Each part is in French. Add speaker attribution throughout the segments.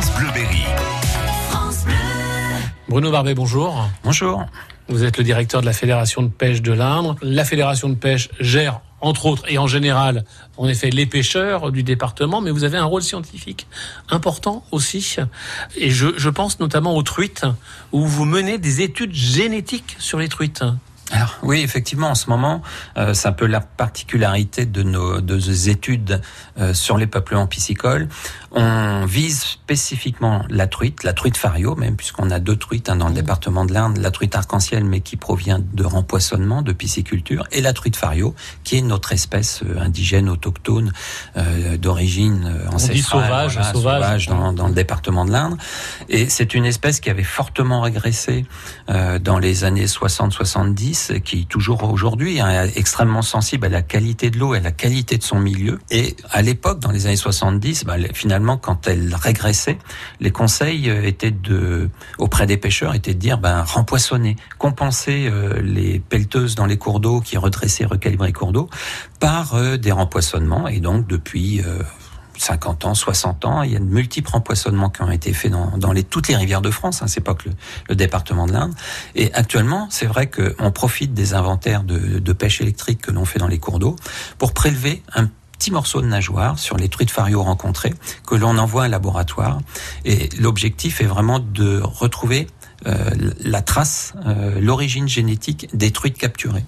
Speaker 1: France Bleuberry.
Speaker 2: Bruno Barbet, bonjour.
Speaker 3: Bonjour.
Speaker 2: Vous êtes le directeur de la Fédération de pêche de l'Indre. La Fédération de pêche gère, entre autres, et en général, en effet, les pêcheurs du département, mais vous avez un rôle scientifique important aussi. Et je, je pense notamment aux truites, où vous menez des études génétiques sur les truites.
Speaker 3: Alors oui, effectivement, en ce moment, euh, c'est un peu la particularité de nos, de nos études euh, sur les peuplements piscicoles. On vise spécifiquement la truite, la truite fario même, puisqu'on a deux truites hein, dans le département de l'Inde, la truite arc-en-ciel, mais qui provient de rempoisonnement, de pisciculture, et la truite fario, qui est notre espèce euh, indigène, autochtone, euh, d'origine euh, ancestrale,
Speaker 2: sauvage,
Speaker 3: voilà,
Speaker 2: sauvage.
Speaker 3: sauvage dans, dans le département de l'Inde. Et c'est une espèce qui avait fortement régressé euh, dans les années 60-70, qui toujours aujourd'hui hein, est extrêmement sensible à la qualité de l'eau et à la qualité de son milieu. Et à l'époque, dans les années 70, bah, finalement, quand elle régressait, les conseils euh, étaient de, auprès des pêcheurs étaient de dire, ben, rempoissonner, compenser euh, les pelleteuses dans les cours d'eau qui redressaient, recalibraient les cours d'eau par euh, des rempoissonnements. Et donc, depuis 50 ans, 60 ans, il y a de multiples rempoissonnements qui ont été faits dans, toutes les rivières de France, hein, c'est pas que le, le département de l'Inde. Et actuellement, c'est vrai qu'on profite des inventaires de, de pêche électrique que l'on fait dans les cours d'eau pour prélever un petit morceau de nageoire sur les truites fario rencontrées que l'on envoie à un laboratoire. Et l'objectif est vraiment de retrouver euh, la trace, euh, l'origine génétique des truites capturées.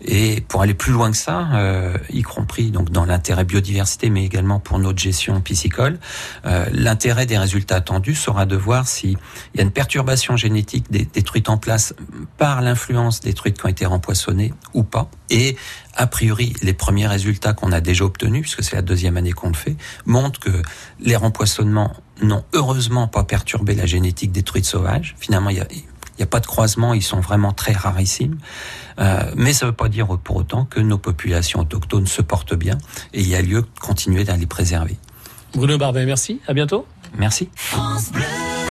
Speaker 3: Et pour aller plus loin que ça, euh, y compris donc dans l'intérêt biodiversité, mais également pour notre gestion piscicole, euh, l'intérêt des résultats attendus sera de voir s'il y a une perturbation génétique des, des truites en place par l'influence des truites qui ont été rempoissonnées ou pas. Et a priori, les premiers résultats qu'on a déjà obtenus, puisque c'est la deuxième année qu'on le fait, montrent que les rempoissonnements n'ont heureusement pas perturbé la génétique des truites sauvages. Finalement, il y a il n'y a pas de croisement, ils sont vraiment très rarissimes. Euh, mais ça ne veut pas dire pour autant que nos populations autochtones se portent bien et il y a lieu de continuer à les préserver.
Speaker 2: Bruno Barbet, merci. À bientôt.
Speaker 3: Merci.
Speaker 1: France Bleu.